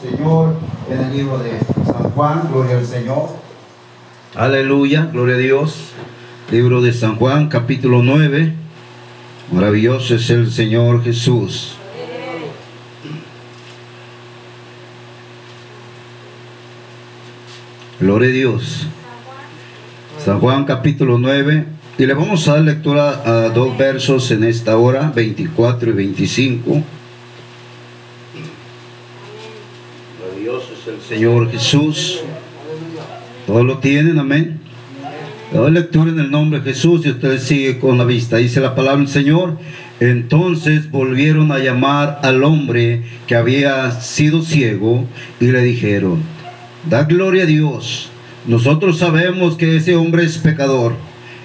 Señor en el libro de San Juan, gloria al Señor. Aleluya, gloria a Dios. Libro de San Juan, capítulo 9. Maravilloso es el Señor Jesús. Gloria a Dios. San Juan capítulo 9. Y le vamos a dar lectura a dos versos en esta hora, 24 y 25. Maravilloso es el Señor Jesús. Todos lo tienen, amén. Le doy lectura en el nombre de Jesús y usted sigue con la vista. Dice la palabra del Señor. Entonces volvieron a llamar al hombre que había sido ciego y le dijeron, da gloria a Dios. Nosotros sabemos que ese hombre es pecador.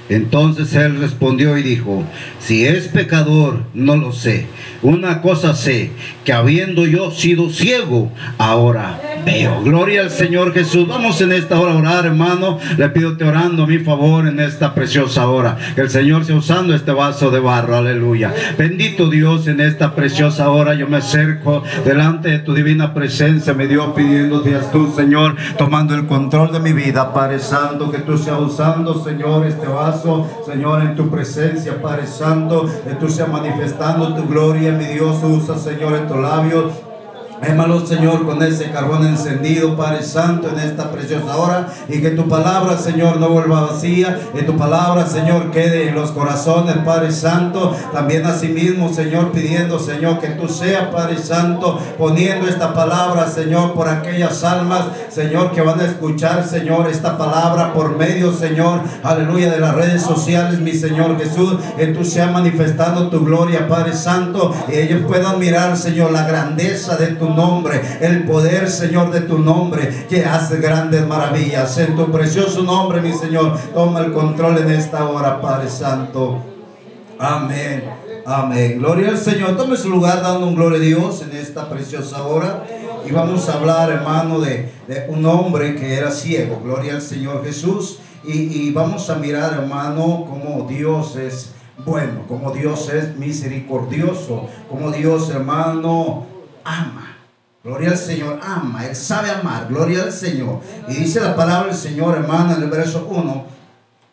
Entonces él respondió y dijo, si es pecador, no lo sé. Una cosa sé, que habiendo yo sido ciego, ahora Gloria al Señor Jesús. Vamos en esta hora a orar, hermano. Le pido te orando a mi favor en esta preciosa hora. Que el Señor sea usando este vaso de barro. Aleluya. Bendito Dios en esta preciosa hora. Yo me acerco delante de tu divina presencia, mi Dios, pidiéndote a tú, Señor, tomando el control de mi vida, Padre Santo, que tú seas usando, Señor, este vaso, Señor, en tu presencia, Padre Santo, que tú seas manifestando tu gloria, mi Dios, usa, Señor, en tus labios Émalo, Señor, con ese carbón encendido, Padre Santo, en esta preciosa hora. Y que tu palabra, Señor, no vuelva vacía. Que tu palabra, Señor, quede en los corazones, Padre Santo. También asimismo, Señor, pidiendo, Señor, que tú seas, Padre Santo, poniendo esta palabra, Señor, por aquellas almas, Señor, que van a escuchar, Señor, esta palabra por medio, Señor, aleluya, de las redes sociales, mi Señor Jesús. Que tú seas manifestando tu gloria, Padre Santo. Y ellos puedan mirar, Señor, la grandeza de tu nombre, el poder, Señor, de tu nombre, que hace grandes maravillas. En tu precioso nombre, mi Señor, toma el control en esta hora, Padre Santo. Amén. Amén. Gloria al Señor. Tome su lugar dando un gloria a Dios en esta preciosa hora. Y vamos a hablar, hermano, de, un hombre que era ciego. Gloria al Señor Jesús. Y, y vamos a mirar, hermano, cómo Dios es bueno, como Dios es misericordioso, como Dios, hermano, ama. Gloria al Señor, ama, Él sabe amar, gloria al Señor. Y dice la palabra del Señor, hermano, en el verso 1.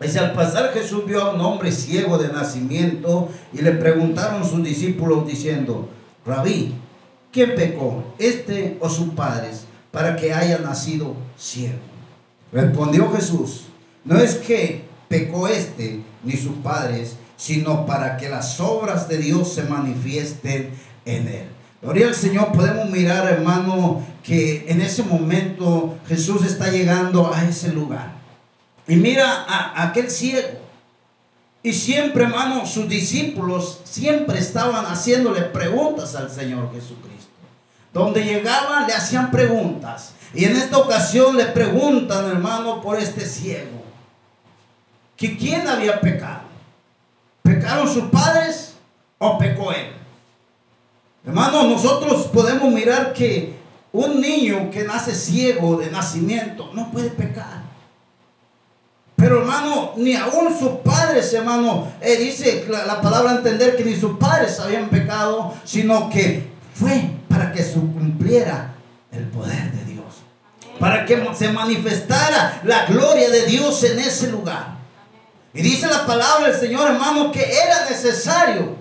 Dice, al pasar Jesús vio a un hombre ciego de nacimiento y le preguntaron sus discípulos diciendo, Rabí, ¿quién pecó, este o sus padres, para que haya nacido ciego? Respondió Jesús, no es que pecó este ni sus padres, sino para que las obras de Dios se manifiesten en él. Gloria al Señor, podemos mirar, hermano, que en ese momento Jesús está llegando a ese lugar. Y mira a, aquel ciego. Y siempre, hermano, sus discípulos siempre estaban haciéndole preguntas al Señor Jesucristo. Donde llegaban le hacían preguntas. Y en esta ocasión le preguntan, hermano, por este ciego. Que quién había pecado. ¿Pecaron sus padres o pecó él? Hermano, nosotros podemos mirar que un niño que nace ciego de nacimiento no puede pecar. Pero hermano, ni aún sus padres, hermano, eh, dice la, la, palabra entender que ni sus padres habían pecado, sino que fue para que se cumpliera el poder de Dios. Para que se manifestara la gloria de Dios en ese lugar. Y dice la palabra del Señor, hermano, que era necesario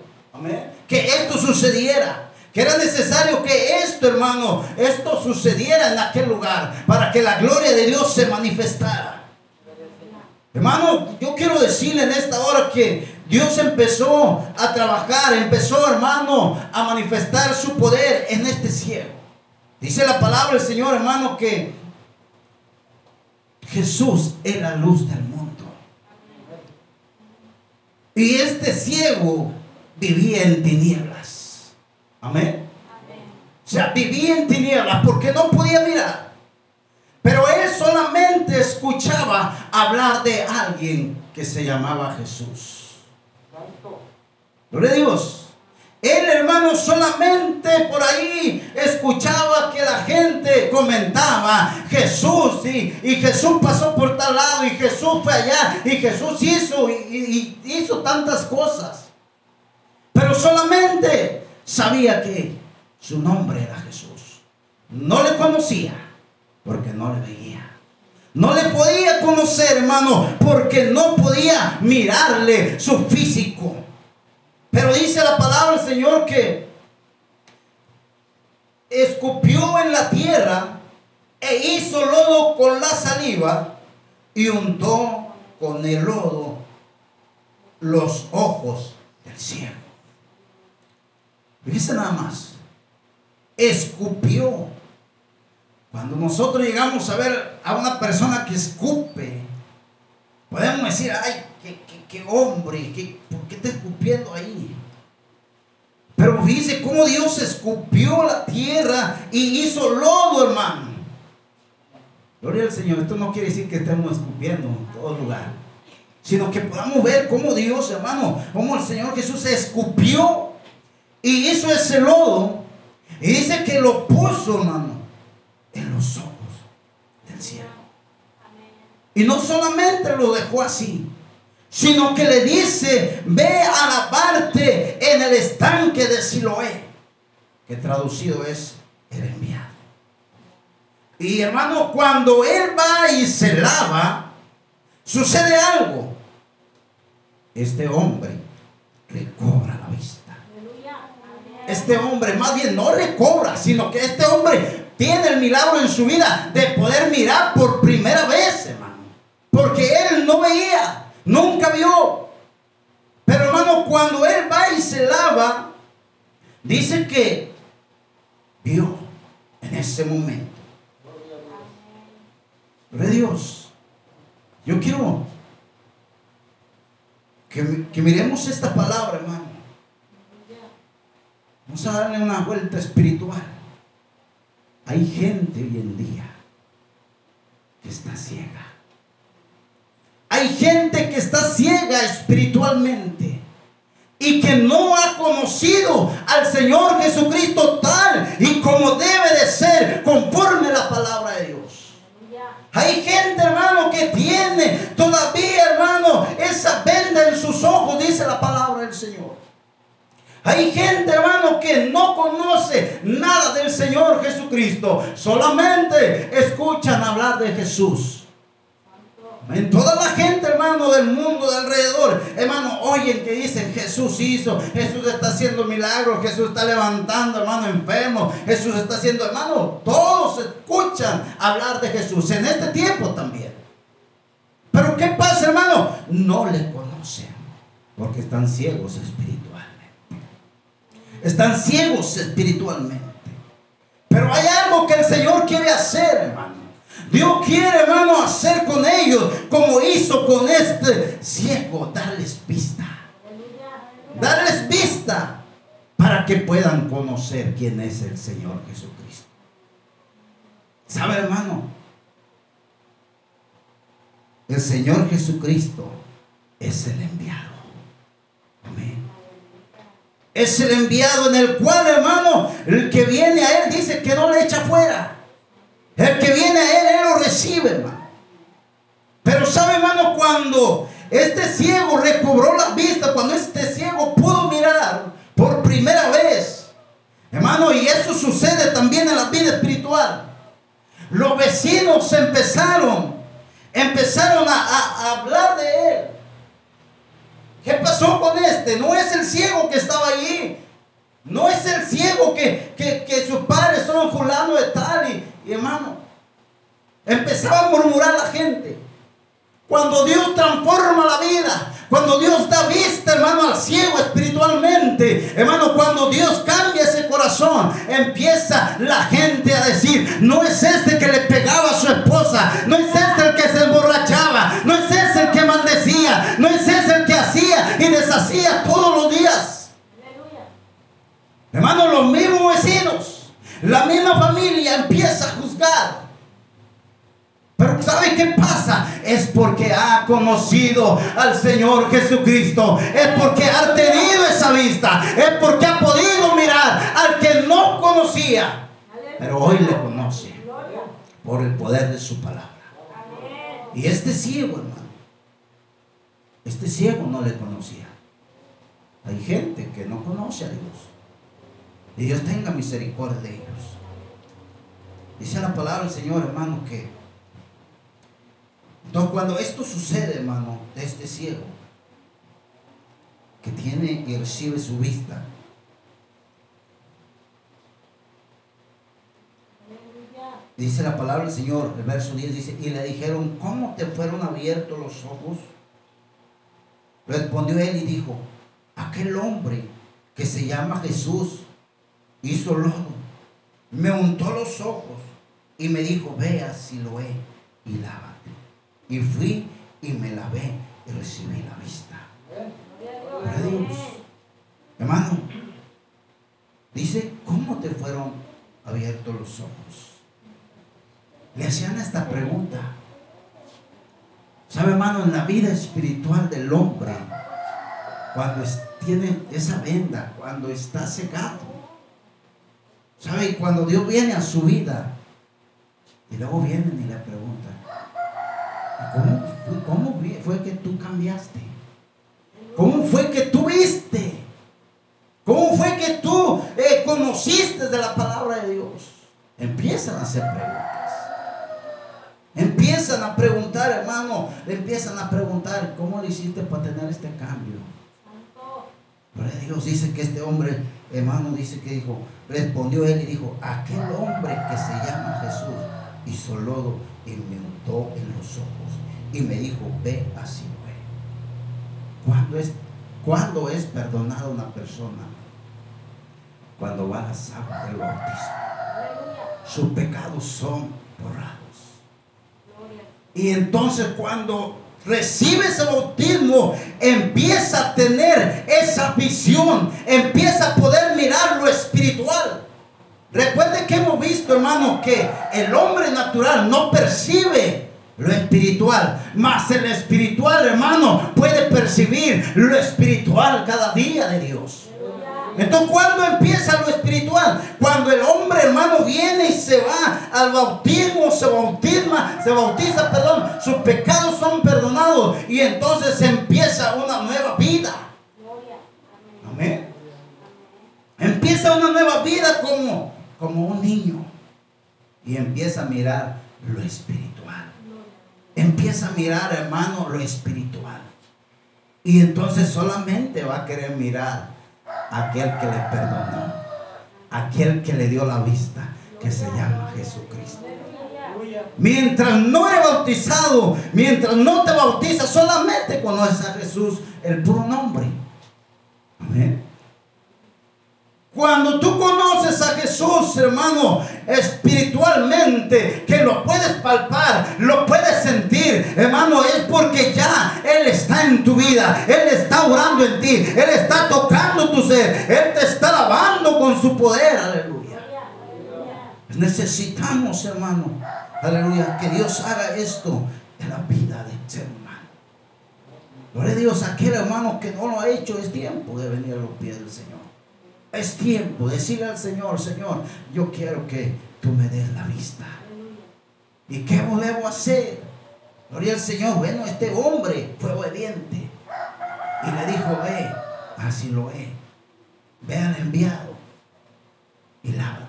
que esto sucediera. Era necesario que esto, hermano, esto sucediera en aquel lugar para que la gloria de Dios se manifestara. Hermano, yo quiero decirle en esta hora que Dios empezó a trabajar, empezó, hermano, a manifestar su poder en este ciego. Dice la palabra del Señor, hermano, que Jesús es la luz del mundo. Y este ciego vivía en tinieblas. Amén. O sea, vivía en tinieblas porque no podía mirar. Pero él solamente escuchaba hablar de alguien que se llamaba Jesús. Gloria a Dios. Él, hermano, solamente por ahí escuchaba que la gente comentaba Jesús y, y Jesús pasó por tal lado y Jesús fue allá y Jesús hizo y hizo tantas cosas. Pero solamente sabía que su nombre era Jesús. no le conocía porque no le veía. No le podía conocer, hermano, porque no podía mirarle su físico. Pero dice la palabra del Señor que escupió en la tierra e hizo lodo con la saliva y untó con el lodo los ojos del cielo. Fíjese nada más. Escupió. Cuando nosotros llegamos a ver a una persona que escupe, podemos decir, ay, qué, qué, qué hombre, qué, ¿por qué está escupiendo ahí? Pero fíjese cómo Dios escupió la tierra y hizo lodo, hermano. Gloria al Señor. Esto no quiere decir que estemos escupiendo en todo lugar. Sino que podamos ver cómo Dios, hermano, cómo el Señor Jesús escupió y hizo ese lodo. Y dice que lo puso, hermano, en los ojos del cielo. Y no solamente lo dejó así, sino que le dice, ve a lavarte en el estanque de Siloé, que traducido es el enviado. Y hermano, cuando él va y se lava, sucede algo. Este hombre recobra. Este hombre más bien no recobra, sino que este hombre tiene el milagro en su vida de poder mirar por primera vez, hermano. Porque él no veía. Nunca vio. Pero hermano, cuando él va y se lava, dice que vio en ese momento. Gloria Dios. Yo quiero que, que miremos esta palabra, hermano. Vamos a darle una vuelta espiritual. Hay gente hoy en día que está ciega. Hay gente que está ciega espiritualmente y que no ha conocido al Señor Jesucristo tal y como debe de ser conforme la palabra de Dios. Hay gente, hermano, que tiene todavía, hermano, esa venda en sus ojos, dice la palabra del Señor. Hay gente, hermano, que no conoce nada del Señor Jesucristo. Solamente escuchan hablar de Jesús. En toda la gente, hermano, del mundo de alrededor, hermano, oyen que dicen Jesús hizo, Jesús está haciendo milagros, Jesús está levantando, hermano, enfermo, Jesús está haciendo, hermano, todos escuchan hablar de Jesús en este tiempo también. Pero ¿qué pasa, hermano? No le conocen, porque están ciegos espiritualmente. Están ciegos espiritualmente. Pero hay algo que el Señor quiere hacer, hermano. Dios quiere, hermano, hacer con ellos como hizo con este ciego, darles vista. Darles vista para que puedan conocer quién es el Señor Jesucristo. ¿Sabe, hermano? El Señor Jesucristo es el enviado. Amén. Es el enviado en el cual, hermano, el que viene a Él dice que no le echa fuera. El que viene a Él, Él lo recibe, hermano. Pero sabe, hermano, cuando este ciego Jesucristo. Es porque ha tenido esa vista. Es porque ha podido mirar al que no conocía. Pero hoy le conoce. Por el poder de su palabra. Y este ciego, hermano. Este ciego no le conocía. Hay gente que no conoce a Dios. Y Dios tenga misericordia de ellos. Dice la palabra del Señor, hermano, que entonces cuando esto sucede, hermano, de este ciego, que tiene y recibe su vista, dice la palabra del Señor, el verso 10 dice, y le dijeron, ¿cómo te fueron abiertos los ojos? Respondió él y dijo, aquel hombre que se llama Jesús hizo lodo, me untó los ojos y me dijo, vea si lo he y lávate. Y fui y me lavé y recibí la vista. Dios. Hermano, dice, ¿cómo te fueron abiertos los ojos? Le hacían esta pregunta. ¿Sabe, hermano? En la vida espiritual del hombre, cuando tiene esa venda, cuando está secado, ¿sabe? Cuando Dios viene a su vida, y luego vienen y le preguntan, ¿cómo, cómo fue que tú cambiaste? ¿Cómo fue que tú viste? ¿Cómo fue que tú eh, conociste de la palabra de Dios? Empiezan a hacer preguntas. Empiezan a preguntar, hermano, empiezan a preguntar, ¿cómo lo hiciste para tener este cambio? Pero Dios dice que este hombre, hermano, dice que dijo, respondió él y dijo, aquel hombre que se llama Jesús hizo lodo y me untó en los ojos y me dijo, ve así. ¿Cuándo es, ¿Cuándo es perdonada una persona? Cuando va a las aguas del bautismo. Sus pecados son borrados. Y entonces cuando recibe ese bautismo, empieza a tener esa visión, empieza a poder mirar lo espiritual. Recuerde que hemos visto, hermano, que el hombre natural no percibe lo espiritual, mas el espiritual, hermano, puede percibir lo espiritual cada día de Dios. Entonces, ¿cuándo empieza lo espiritual? Cuando el hombre, hermano, viene y se va al bautismo, se bautisma, se bautiza, perdón, sus pecados son perdonados y entonces empieza una nueva vida. Amén. Empieza una nueva vida como, como un niño y empieza a mirar lo espiritual. Empieza a mirar, hermano, lo espiritual. Y entonces solamente va a querer mirar aquel que le perdonó, aquel que le dio la vista, que se llama Jesucristo. Mientras no eres bautizado, mientras no te bautizas, solamente conoces a Jesús, el puro nombre. Amén. Cuando tú conoces a Hermano, espiritualmente, que lo puedes palpar, lo puedes sentir, hermano, es porque ya Él está en tu vida, Él está orando en ti, Él está tocando tu ser, Él te está lavando con su poder, aleluya. Necesitamos, hermano, aleluya, que Dios haga esto en la vida del ser humano. Gloria a Dios, aquel hermano que no lo ha hecho, es tiempo de venir a los pies del Señor. Es tiempo de decirle al Señor, Señor, yo quiero que tú me des la vista. ¿Y qué debo hacer? Gloria al Señor. Bueno, este hombre fue obediente. Y le dijo, ve, así lo ve. Ve al enviado y lávate.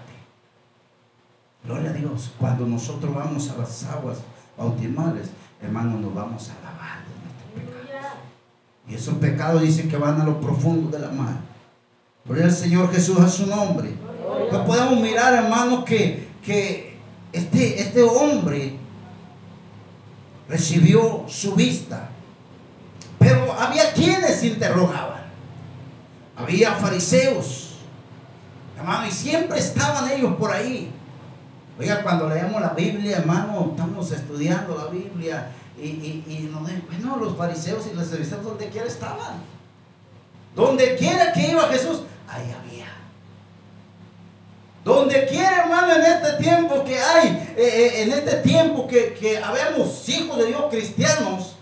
Gloria a Dios. Cuando nosotros vamos a las aguas bautismales, hermanos, nos vamos a lavar de nuestros pecados. Y esos pecados dicen que van a lo profundo de la mar. Gloria al Señor Jesús a su nombre. No podemos mirar, hermanos, que, que este, este hombre recibió su vista. Pero había quienes interrogaban. Había fariseos. Hermano, y siempre estaban ellos por ahí. Oiga, cuando leemos la Biblia, hermano, estamos estudiando la Biblia y, y, y nos bueno, los fariseos y los fariseos donde quiera estaban. Donde quiera que iba Jesús, ahí había. Donde quiera, hermano, en este tiempo que hay, eh, eh, en este tiempo que, que habemos hijos de Dios cristianos,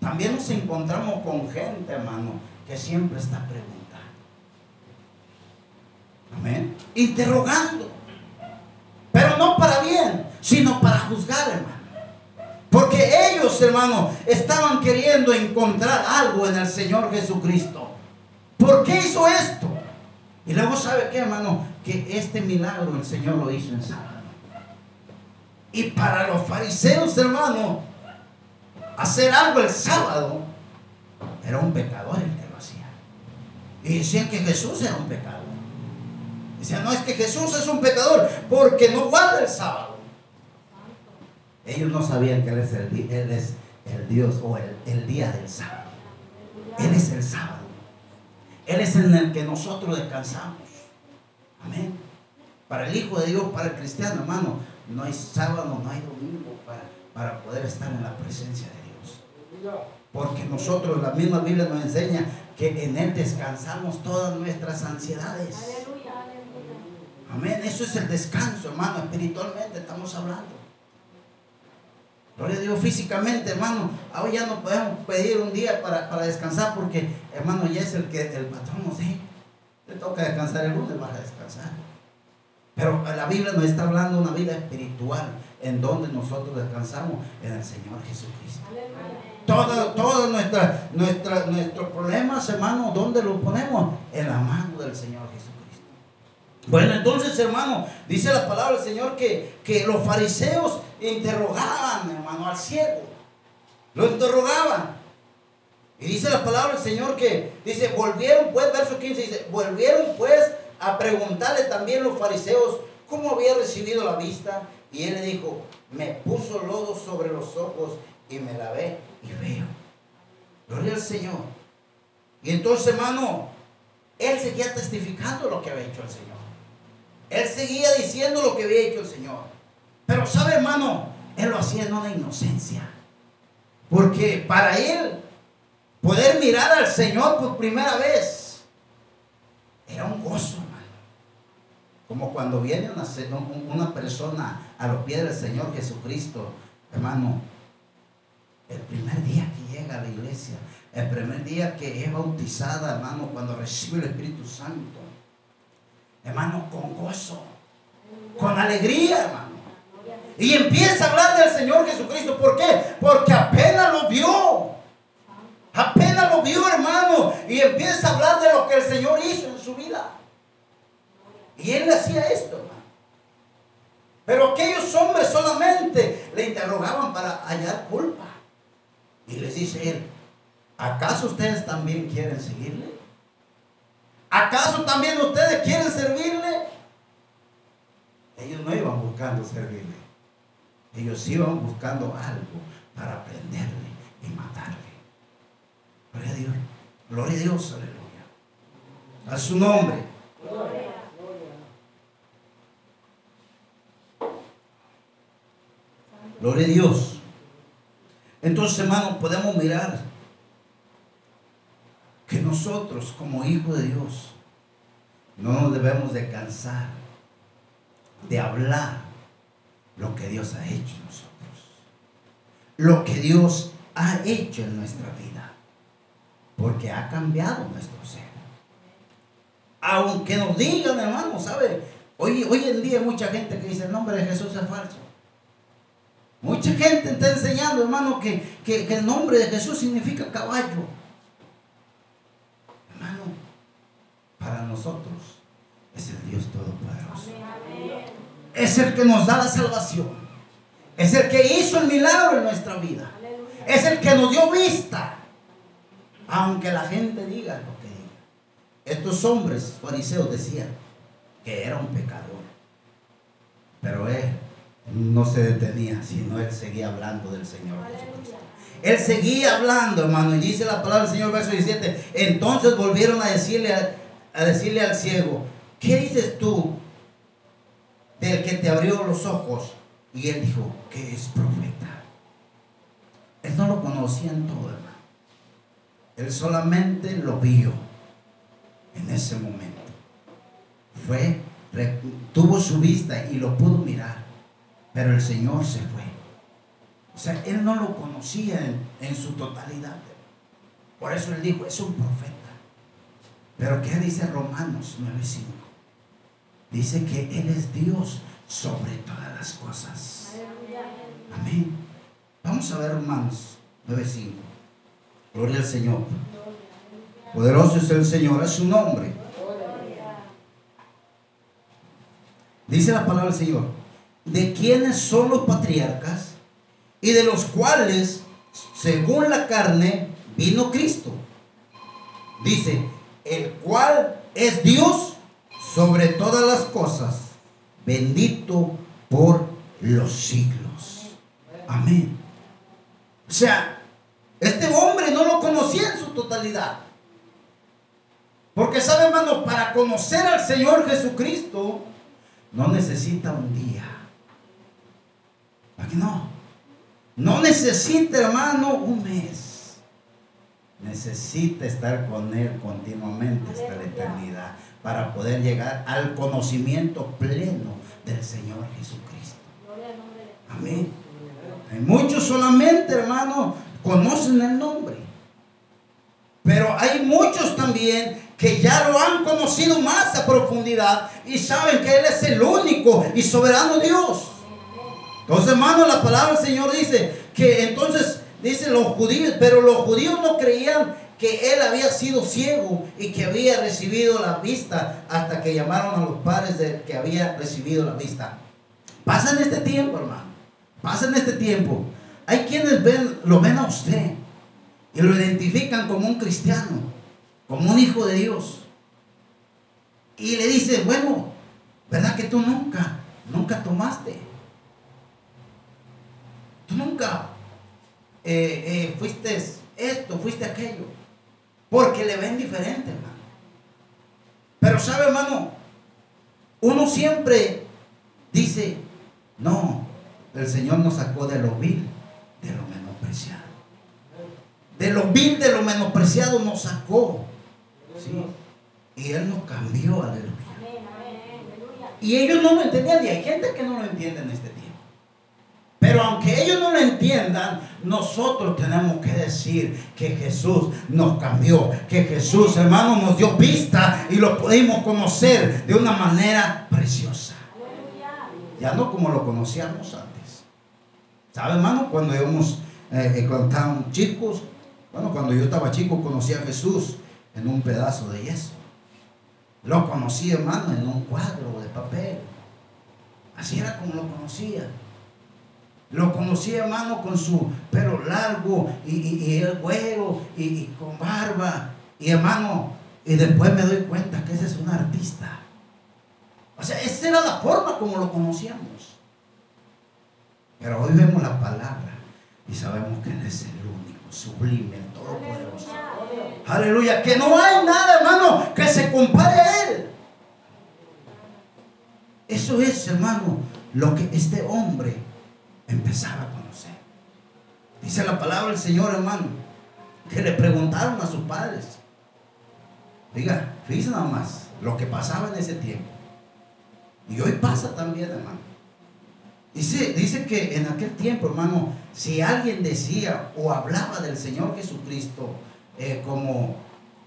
también nos encontramos con gente, hermano, que siempre está preguntando. Amén. Interrogando. Pero no para bien, sino para juzgar, hermano. Porque ellos, hermano, estaban queriendo encontrar algo en el Señor Jesucristo. ¿Por qué hizo esto? Y luego sabe qué, hermano, que este milagro el Señor lo hizo en sábado. Y para los fariseos, hermano, hacer algo el sábado era un pecador el que lo hacía. Y decían que Jesús era un pecador. Decían, no es que Jesús es un pecador porque no guarda el sábado. Ellos no sabían que Él es el, él es el Dios o el, el día del sábado. Él es el sábado. Él es en el que nosotros descansamos. Amén. Para el Hijo de Dios, para el cristiano, hermano, no hay sábado, no hay domingo para, para poder estar en la presencia de Dios. Porque nosotros, la misma Biblia nos enseña que en Él descansamos todas nuestras ansiedades. Amén. Eso es el descanso, hermano. Espiritualmente estamos hablando. Gloria a Dios físicamente, hermano. Ahora ya no podemos pedir un día para, para descansar porque, hermano, ya es el que el patrón nos dé. Le toca descansar el lunes, vas a descansar. Pero la Biblia nos está hablando de una vida espiritual en donde nosotros descansamos en el Señor Jesucristo. Todo, todo nuestra, nuestra, nuestros problemas, hermano, ¿dónde los ponemos? En la mano del Señor Jesucristo. Bueno, entonces, hermano, dice la palabra del Señor que, que los fariseos interrogaban, hermano, al ciego. Lo interrogaban. Y dice la palabra del Señor que, dice, volvieron pues, verso 15, dice, volvieron pues a preguntarle también los fariseos cómo había recibido la vista. Y él le dijo, me puso lodo sobre los ojos y me lavé y veo. Gloria al Señor. Y entonces, hermano, él seguía testificando lo que había hecho el Señor. Él seguía diciendo lo que había hecho el Señor. Pero sabe, hermano, él lo hacía en una inocencia. Porque para él, poder mirar al Señor por primera vez, era un gozo, hermano. Como cuando viene una, una persona a los pies del Señor Jesucristo, hermano, el primer día que llega a la iglesia, el primer día que es bautizada, hermano, cuando recibe el Espíritu Santo, hermano, con gozo, con alegría, hermano. Y empieza a hablar del Señor Jesucristo. ¿Por qué? Porque apenas lo vio. Apenas lo vio, hermano. Y empieza a hablar de lo que el Señor hizo en su vida. Y él hacía esto, hermano. Pero aquellos hombres solamente le interrogaban para hallar culpa. Y les dice él, ¿acaso ustedes también quieren seguirle? ¿Acaso también ustedes quieren servirle? Ellos no iban buscando servirle. Ellos iban buscando algo para aprenderle y matarle. Gloria a Dios. Gloria a Dios, aleluya. A su nombre. Gloria a Dios. Entonces, hermanos, podemos mirar que nosotros, como hijos de Dios, no nos debemos de cansar de hablar lo que Dios ha hecho en nosotros. Lo que Dios ha hecho en nuestra vida. Porque ha cambiado nuestro ser. Aunque nos digan, hermano, ¿sabe? Hoy, hoy en día hay mucha gente que dice el nombre de Jesús es falso. Mucha gente está enseñando, hermano, que, que- que el nombre de Jesús significa caballo. Hermano, para nosotros es el Dios Todopoderoso. Es el que nos da la salvación. Es el que hizo el milagro en nuestra vida. Es el que nos dio vista. Aunque la gente diga lo que diga. Estos hombres fariseos decían que era un pecador. Pero él no se detenía, sino él seguía hablando del Señor Jesucristo. Él seguía hablando, hermano, y dice la palabra del Señor, verso 17. Entonces volvieron a decirle, a, a decirle al ciego, ¿qué dices tú del que te abrió los ojos? Y él dijo, que es profeta. Él no lo conocía en todo, hermano. Él solamente lo vio en ese momento. Fue, tuvo su vista y lo pudo mirar, pero el Señor se fue. O sea, él no lo conocía en, en su totalidad. Por eso él dijo, es un profeta. Pero ¿qué dice Romanos 9:5? Dice que Él es Dios sobre todas las cosas. Amén. Vamos a ver Romanos 9:5. Gloria al Señor. Poderoso es el Señor, es su nombre. Dice la palabra del Señor. de quienes son los patriarcas y de los cuales, según la carne, vino Cristo. Dice, el cual es Dios sobre todas las cosas, bendito por los siglos. Amén. O sea, este hombre no lo conocía en su totalidad. Porque sabe, hermano, para conocer al Señor Jesucristo, no necesita un día. ¿Para qué no? No necesita, hermano, un mes. Necesita estar con Él continuamente hasta la eternidad para poder llegar al conocimiento pleno del Señor Jesucristo. Amén. Hay muchos solamente, hermano, conocen el nombre. Pero hay muchos también que ya lo han conocido más a profundidad y saben que Él es el único y soberano Dios. Entonces, hermano, la palabra del Señor dice que entonces, dicen los judíos, pero los judíos no creían que él había sido ciego y que había recibido la vista hasta que llamaron a los padres de que había recibido la vista. Pasa en este tiempo, hermano. Pasa en este tiempo. Hay quienes ven, lo ven a usted y lo identifican como un cristiano, como un hijo de Dios. Y le dicen, bueno, ¿verdad que tú nunca, nunca tomaste? Tú nunca eh, eh, fuiste esto, fuiste aquello. Porque le ven diferente, hermano. Pero sabe, hermano, uno siempre dice, no, el Señor nos sacó de lo vil, de lo menospreciado. De lo vil, de lo menospreciado nos sacó. ¿sí? Y Él nos cambió, aleluya. Y ellos no lo entendían, y hay gente que no lo entiende en este tiempo. Pero aunque ellos no lo entiendan, nosotros tenemos que decir que Jesús nos cambió, que Jesús, hermano, nos dio vista y lo pudimos conocer de una manera preciosa. Ya no como lo conocíamos antes. ¿Sabe, hermano? Cuando íbamos, eh, eh, cuando estaban chicos, bueno, cuando yo estaba chico conocí a Jesús en un pedazo de yeso. Lo conocí, hermano, en un cuadro de papel. Así era como lo conocía. Lo conocí, hermano, con su pelo largo y, el güero y, con barba. Y hermano, y después me doy cuenta que ese es un artista. O sea, esa era la forma como lo conocíamos. Pero hoy vemos la palabra y sabemos que Él es el único, sublime, el todopoderoso. Aleluya. Que no hay nada, hermano, que se compare a Él. Eso es, hermano, lo que este hombre empezaba a conocer. Dice la palabra del Señor, hermano, que le preguntaron a sus padres. Diga, fíjense nada más lo que pasaba en ese tiempo. Y hoy pasa también, hermano. Dice, dice que en aquel tiempo, hermano, si alguien decía o hablaba del Señor Jesucristo eh, como,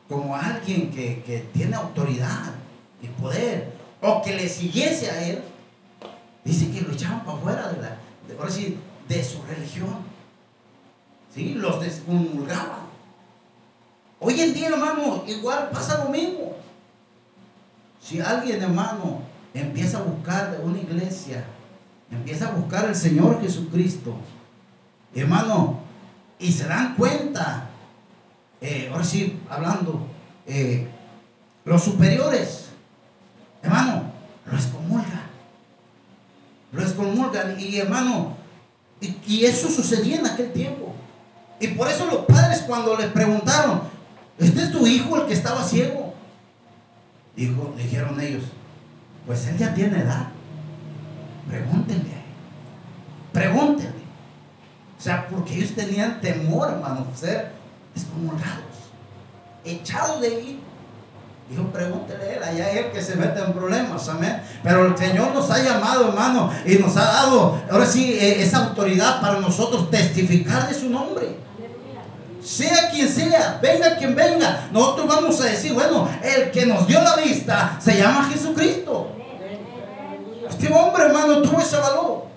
como alguien que, que tiene autoridad y poder, o que le siguiese a él, dice que lo echaban para afuera de la, de, de su religión. ¿Sí? Los descomulgaban. Hoy en día, hermano, igual pasa lo mismo. Si alguien, hermano, empieza a buscar una iglesia, empieza a buscar al Señor Jesucristo, hermano, y se dan cuenta, eh, ahora sí, hablando, eh, los superiores, hermano, lo excomulgan Y hermano, y, eso sucedía en aquel tiempo. Y por eso los padres cuando les preguntaron, ¿este es tu hijo el que estaba ciego? Dijo, dijeron ellos, pues él ya tiene edad. Pregúntenle. Pregúntenle. O sea, porque ellos tenían temor, hermano, ser excomulgados, echados de ahí. Dijo, pregúntele él, allá es el que se mete en problemas, amén. Pero el Señor nos ha llamado, hermano, y nos ha dado, ahora sí, eh, esa autoridad para nosotros testificar de su nombre. Sea quien sea, venga quien venga, nosotros vamos a decir, bueno, el que nos dio la vista se llama Jesucristo. Este hombre, hermano, tuvo ese valor.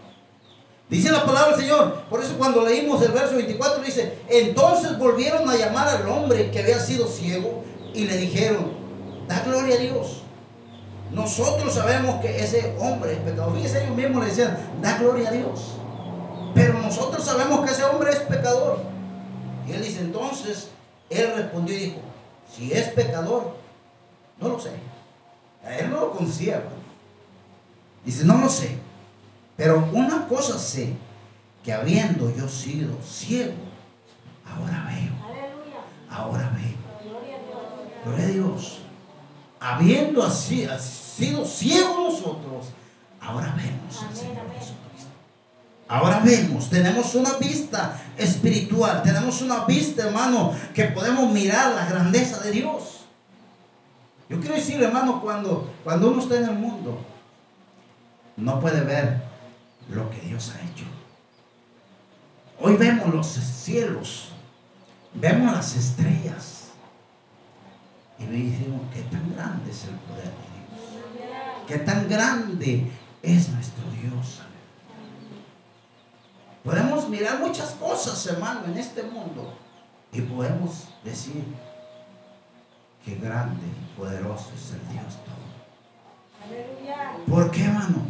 Dice la palabra del Señor. Por eso cuando leímos el verso 24 dice, entonces volvieron a llamar al hombre que había sido ciego y le dijeron, Da gloria a Dios. Nosotros sabemos que ese hombre es pecador. Fíjense, ellos mismos le decían, da gloria a Dios. Pero nosotros sabemos que ese hombre es pecador. Y él dice, entonces, él respondió y dijo, si es pecador, no lo sé. A él no lo conocía. hermano. Dice, no lo sé. Pero una cosa sé, que habiendo yo sido ciego, ahora veo, ahora veo. Gloria a Dios. Habiendo así, sido ciegos nosotros, ahora vemos al Señor. Jesucristo. Ahora vemos, tenemos una vista espiritual, tenemos una vista, hermano, que podemos mirar la grandeza de Dios. Yo quiero decir, hermano, cuando, cuando uno está en el mundo, no puede ver lo que Dios ha hecho. Hoy vemos los cielos, vemos las estrellas, y me decimos, qué tan grande es el poder de Dios. Qué tan grande es nuestro Dios. Podemos mirar muchas cosas, hermano, en este mundo. Y podemos decir, qué grande y poderoso es el Dios todo. ¿Por qué, hermano?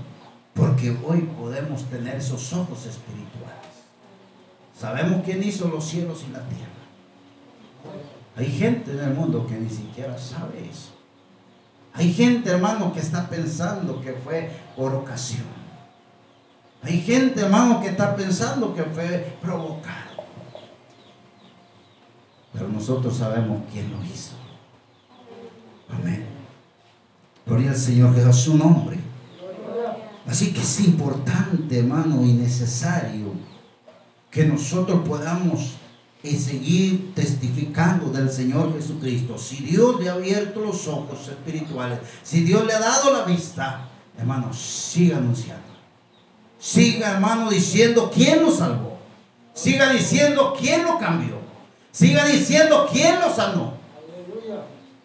Porque hoy podemos tener esos ojos espirituales. Sabemos quién hizo los cielos y la tierra. Hay gente en el mundo que ni siquiera sabe eso. Hay gente, hermano, que está pensando que fue por ocasión. Hay gente, hermano, que está pensando que fue provocado. Pero nosotros sabemos quién lo hizo. Amén. Gloria al Señor Jesús, su nombre. Así que es importante, hermano, y necesario que nosotros podamos eh, seguir testificando del Señor Jesucristo. Si Dios le ha abierto los ojos espirituales, si Dios le ha dado la vista, hermano, siga anunciando. Siga, hermano, diciendo quién lo salvó. Siga diciendo quién lo cambió. Siga diciendo quién lo sanó.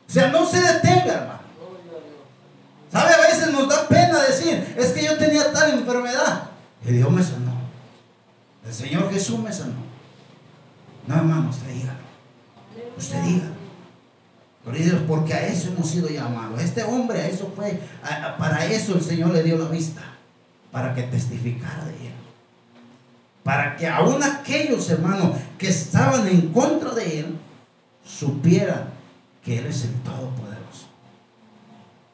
O sea, no se detenga, hermano. ¿Sabe? A veces nos da pena decir, es que yo tenía tal enfermedad. Y Dios me sanó. El Señor Jesús me sanó. No, hermano, usted dígalo. Usted dígalo. Gloria a Dios, porque a eso hemos sido llamados. Este hombre, a eso fue, para eso el Señor le dio la vista. Para que testificara de él. Para que aún aquellos hermanos que estaban en contra de él supieran que él es el Todopoderoso.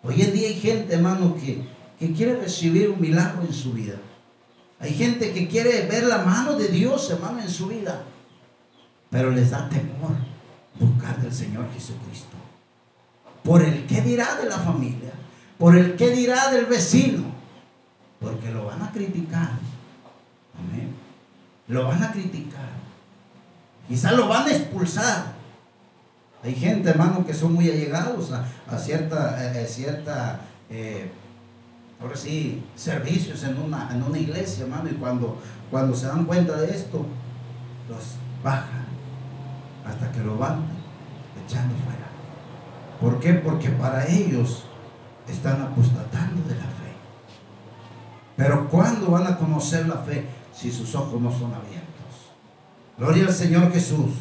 Hoy en día hay gente, hermano, que, que quiere recibir un milagro en su vida. Hay gente que quiere ver la mano de Dios, hermano, en su vida. Pero les da temor buscar del Señor Jesucristo. Por el que dirá de la familia. Por el que dirá del vecino. Porque lo van a criticar. Amén. Lo van a criticar. Quizás lo van a expulsar. Hay gente, hermano, que son muy allegados a, a cierta, eh, cierta eh, servicios en una, en una iglesia, hermano, y cuando, cuando se dan cuenta de esto, los bajan hasta que lo van echando fuera. ¿Por qué? Porque para ellos están apostatando de la fe. Pero ¿cuándo van a conocer la fe si sus ojos no son abiertos? Gloria al Señor Jesús.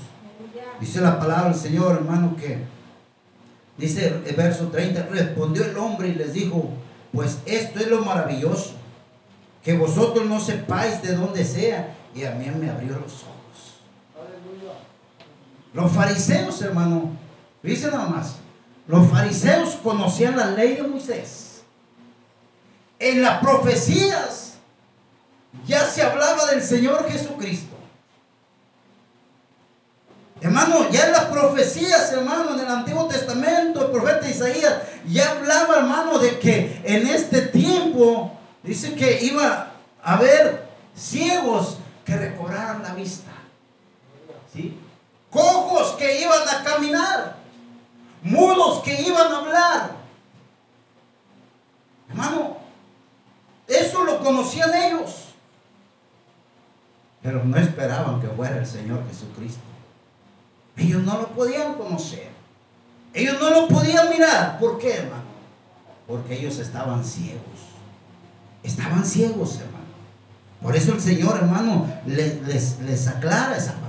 Dice la palabra del Señor, hermano, que dice el verso 30, respondió el hombre y les dijo, pues esto es lo maravilloso, que vosotros no sepáis de dónde sea, y a mí me abrió los ojos. Los fariseos, hermano, dice nada más, los fariseos conocían la ley de Moisés. En las profecías ya se hablaba del Señor Jesucristo. Hermano, ya en las profecías, hermano, en el Antiguo Testamento, el profeta Isaías ya hablaba, hermano, de que en este tiempo, dice que iba a haber ciegos que recobraran la vista. ¿Sí? Que iban a caminar. Mudos que iban a hablar. Hermano, eso lo conocían ellos. Pero no esperaban que fuera el Señor Jesucristo. Ellos no lo podían conocer. Ellos no lo podían mirar. ¿Por qué, hermano? Porque ellos estaban ciegos. Estaban ciegos, hermano. Por eso el Señor, hermano, les, les, les aclara esa.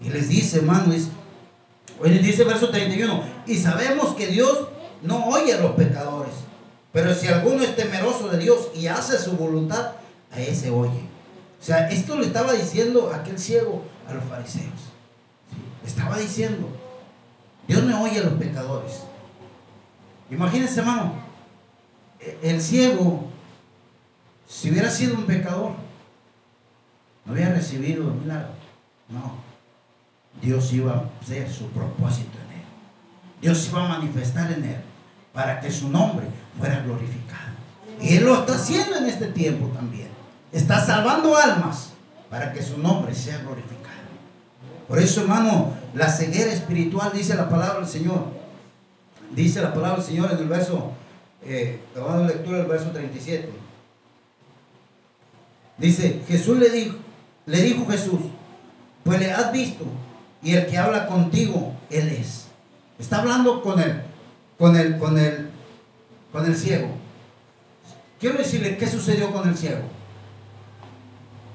Y les dice, hermano, es, les dice verso 31, y sabemos que Dios no oye a los pecadores, Pero si alguno es temeroso de Dios y hace su voluntad, a ese oye. O sea, esto le estaba diciendo aquel ciego a los fariseos. Estaba diciendo, Dios no oye a los pecadores. Imagínense, hermano, e- el ciego, si hubiera sido un pecador, no hubiera recibido el milagro. No. Dios iba a hacer su propósito en él. Dios iba a manifestar en él para que su nombre fuera glorificado. Y él lo está haciendo en este tiempo también. Está salvando almas para que su nombre sea glorificado. Por eso, hermano, la ceguera espiritual, dice la palabra del Señor. Dice la palabra del Señor en el verso, eh, lectura del verso 37. Dice, Jesús le dijo, le dijo Jesús, pues le has visto, y el que habla contigo, él es. Está hablando con él, con el, con el, con el ciego. Quiero decirle qué sucedió con el ciego.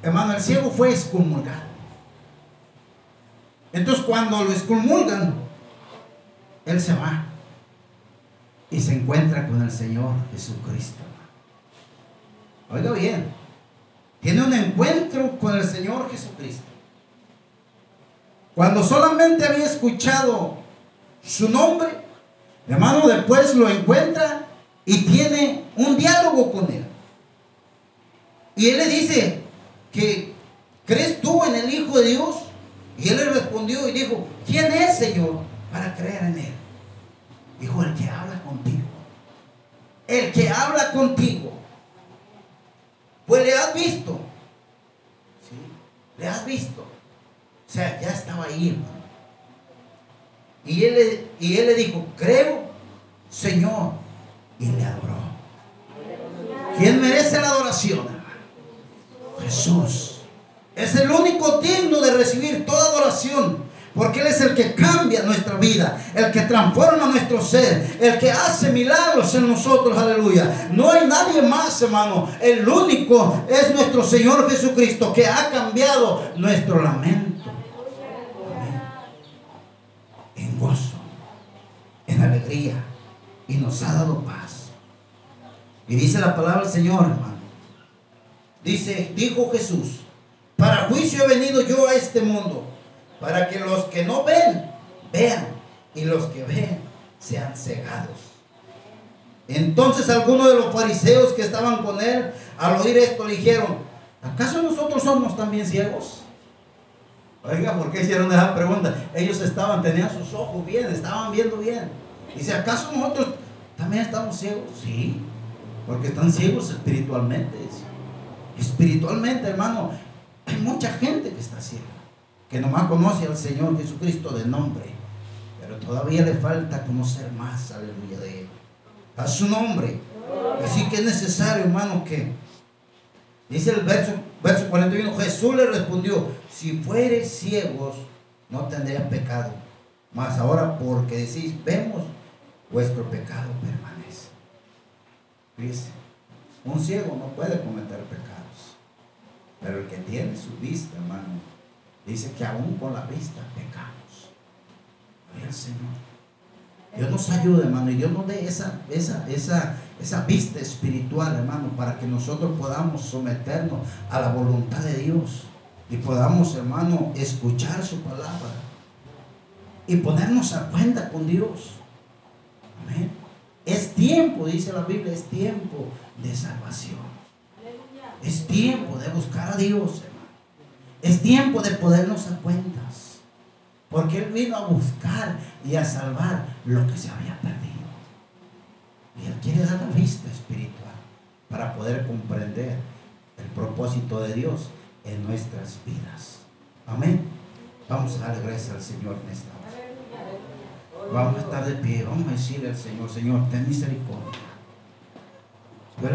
Hermano, el ciego fue excomulgado. Entonces cuando lo excomulgan, él se va y se encuentra con el Señor Jesucristo. Oiga bien, tiene un encuentro con el Señor Jesucristo. Cuando solamente había escuchado su nombre, hermano, después lo encuentra y tiene un diálogo con él. Y él le dice que, ¿crees tú en el Hijo de Dios? Y él le respondió y dijo, ¿quién es, Señor, para creer en él? Dijo, el que habla contigo. El que habla contigo. Pues le has visto. ¿Sí? Le has visto. O sea, ya estaba ahí. Y él, le, y él le dijo, creo, Señor. Y le adoró. ¿Quién merece la adoración? Jesús. Es el único digno de recibir toda adoración. Porque Él es el que cambia nuestra vida, el que transforma nuestro ser, el que hace milagros en nosotros, aleluya. No hay nadie más, hermano. El único es nuestro Señor Jesucristo que ha cambiado nuestro lamento. En gozo, en alegría, y nos ha dado paz. Y dice la palabra del Señor, hermano. Dice, dijo Jesús, para juicio he venido yo a este mundo, para que los que no ven, vean, y los que ven, sean cegados. Entonces algunos de los fariseos que estaban con él, al oír esto, le dijeron, ¿acaso nosotros somos también ciegos? Oiga, ¿por qué hicieron esa pregunta? Ellos estaban, tenían sus ojos bien, estaban viendo bien. Dice, ¿acaso nosotros también estamos ciegos? Sí, porque están ciegos espiritualmente. Espiritualmente, hermano, hay mucha gente que está ciega, que nomás conoce al Señor Jesucristo de nombre, pero todavía le falta conocer más, aleluya, de Él. A su nombre. Así que es necesario, hermano, que dice el verso, verso 41, Jesús le respondió, si fueres ciegos, no tendrías pecado. Mas ahora porque decís, vemos, vuestro pecado permanece. Dice, un ciego no puede cometer pecados. Pero el que tiene su vista, hermano, dice que aún con la vista pecamos. Gloria al Señor. Dios nos ayude, hermano, y Dios nos dé esa, esa, esa, esa vista espiritual, hermano, para que nosotros podamos someternos a la voluntad de Dios y podamos, hermano, escuchar su palabra y ponernos a cuenta con Dios. Amén. Es tiempo, dice la Biblia, es tiempo de salvación. Es tiempo de buscar a Dios, hermano. Es tiempo de podernos a cuentas. Porque Él vino a buscar y a salvar lo que se había perdido. Y Él quiere dar la vista espiritual para poder comprender el propósito de Dios en nuestras vidas. Amén. Vamos a dar gracias al Señor en esta hora. Vamos a estar de pie. Vamos a decirle al Señor, Señor, ten misericordia.